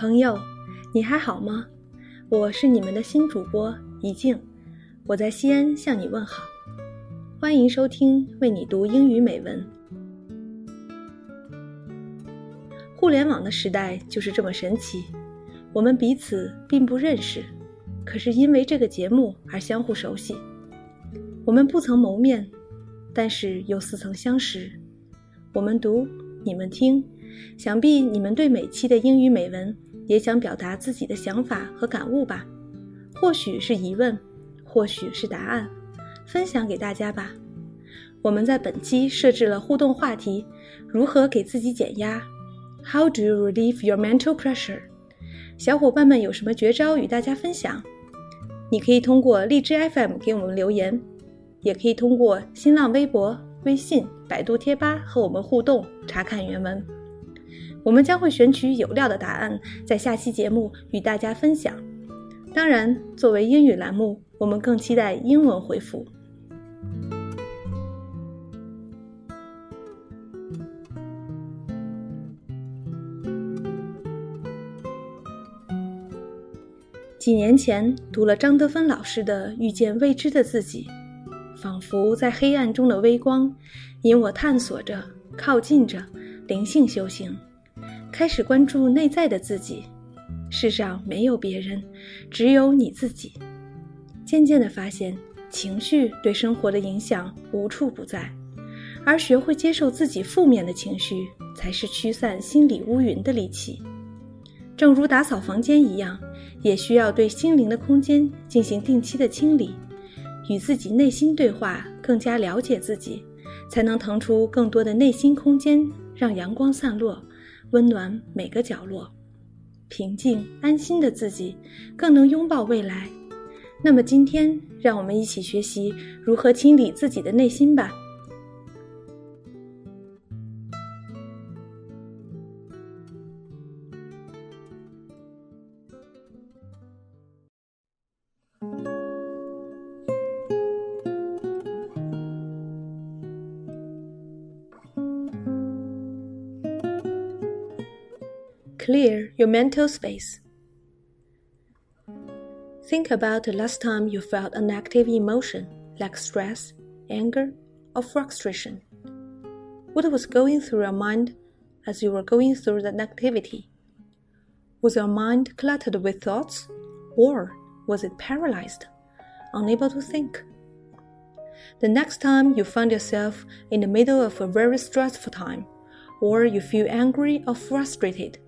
朋友，你还好吗？我是你们的新主播怡静，我在西安向你问好，欢迎收听为你读英语美文。互联网的时代就是这么神奇，我们彼此并不认识，可是因为这个节目而相互熟悉。我们不曾谋面，但是又似曾相识。我们读，你们听，想必你们对每期的英语美文。也想表达自己的想法和感悟吧，或许是疑问，或许是答案，分享给大家吧。我们在本期设置了互动话题：如何给自己减压？How do you relieve your mental pressure？小伙伴们有什么绝招与大家分享？你可以通过荔枝 FM 给我们留言，也可以通过新浪微博、微信、百度贴吧和我们互动，查看原文。我们将会选取有料的答案，在下期节目与大家分享。当然，作为英语栏目，我们更期待英文回复。几年前读了张德芬老师的《遇见未知的自己》，仿佛在黑暗中的微光，引我探索着、靠近着灵性修行。开始关注内在的自己，世上没有别人，只有你自己。渐渐地发现，情绪对生活的影响无处不在，而学会接受自己负面的情绪，才是驱散心理乌云的利器。正如打扫房间一样，也需要对心灵的空间进行定期的清理，与自己内心对话，更加了解自己，才能腾出更多的内心空间，让阳光散落。温暖每个角落，平静安心的自己，更能拥抱未来。那么今天，让我们一起学习如何清理自己的内心吧。Clear your mental space. Think about the last time you felt a negative emotion like stress, anger, or frustration. What was going through your mind as you were going through that negativity? Was your mind cluttered with thoughts, or was it paralyzed, unable to think? The next time you find yourself in the middle of a very stressful time, or you feel angry or frustrated,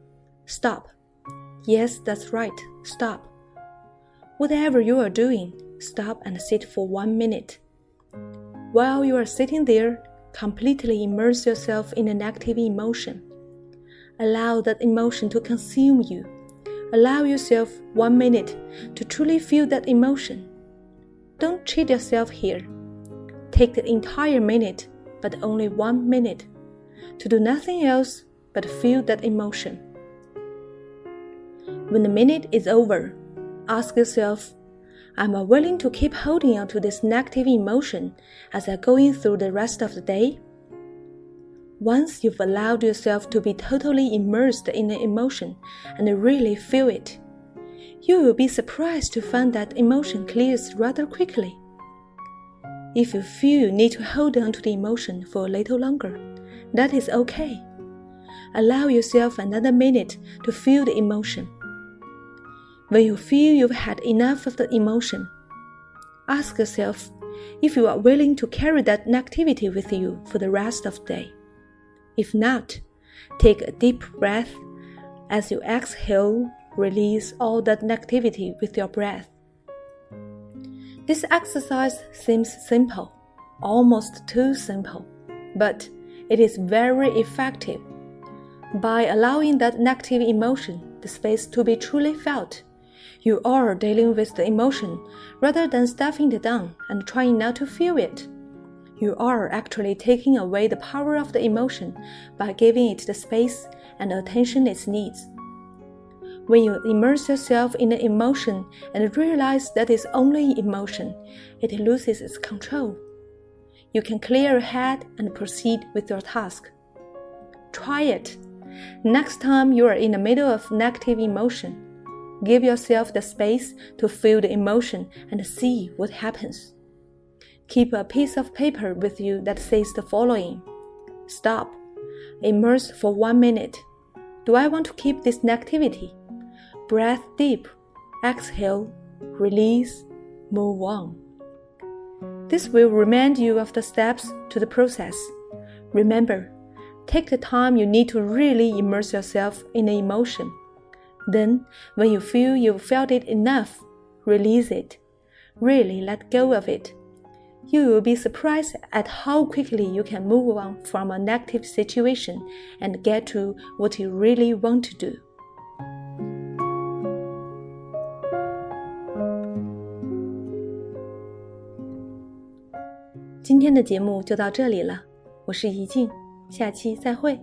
Stop. Yes, that's right. Stop. Whatever you are doing, stop and sit for one minute. While you are sitting there, completely immerse yourself in a negative emotion. Allow that emotion to consume you. Allow yourself one minute to truly feel that emotion. Don't cheat yourself here. Take the entire minute, but only one minute, to do nothing else but feel that emotion. When the minute is over, ask yourself, Am I willing to keep holding on to this negative emotion as I go in through the rest of the day? Once you've allowed yourself to be totally immersed in the emotion and really feel it, you will be surprised to find that emotion clears rather quickly. If you feel you need to hold on to the emotion for a little longer, that is okay. Allow yourself another minute to feel the emotion when you feel you've had enough of the emotion, ask yourself if you are willing to carry that negativity with you for the rest of the day. If not, take a deep breath. As you exhale, release all that negativity with your breath. This exercise seems simple, almost too simple, but it is very effective. By allowing that negative emotion the space to be truly felt, you are dealing with the emotion rather than stuffing it down and trying not to feel it. You are actually taking away the power of the emotion by giving it the space and attention it needs. When you immerse yourself in the emotion and realize that it's only emotion, it loses its control. You can clear your head and proceed with your task. Try it. Next time you are in the middle of negative emotion, give yourself the space to feel the emotion and see what happens. Keep a piece of paper with you that says the following Stop. Immerse for one minute. Do I want to keep this negativity? Breath deep. Exhale. Release. Move on. This will remind you of the steps to the process. Remember, take the time you need to really immerse yourself in the emotion. Then, when you feel you've felt it enough, release it. Really let go of it. You will be surprised at how quickly you can move on from a negative situation and get to what you really want to do. 今天的节目就到这里了，我是怡静，下期再会。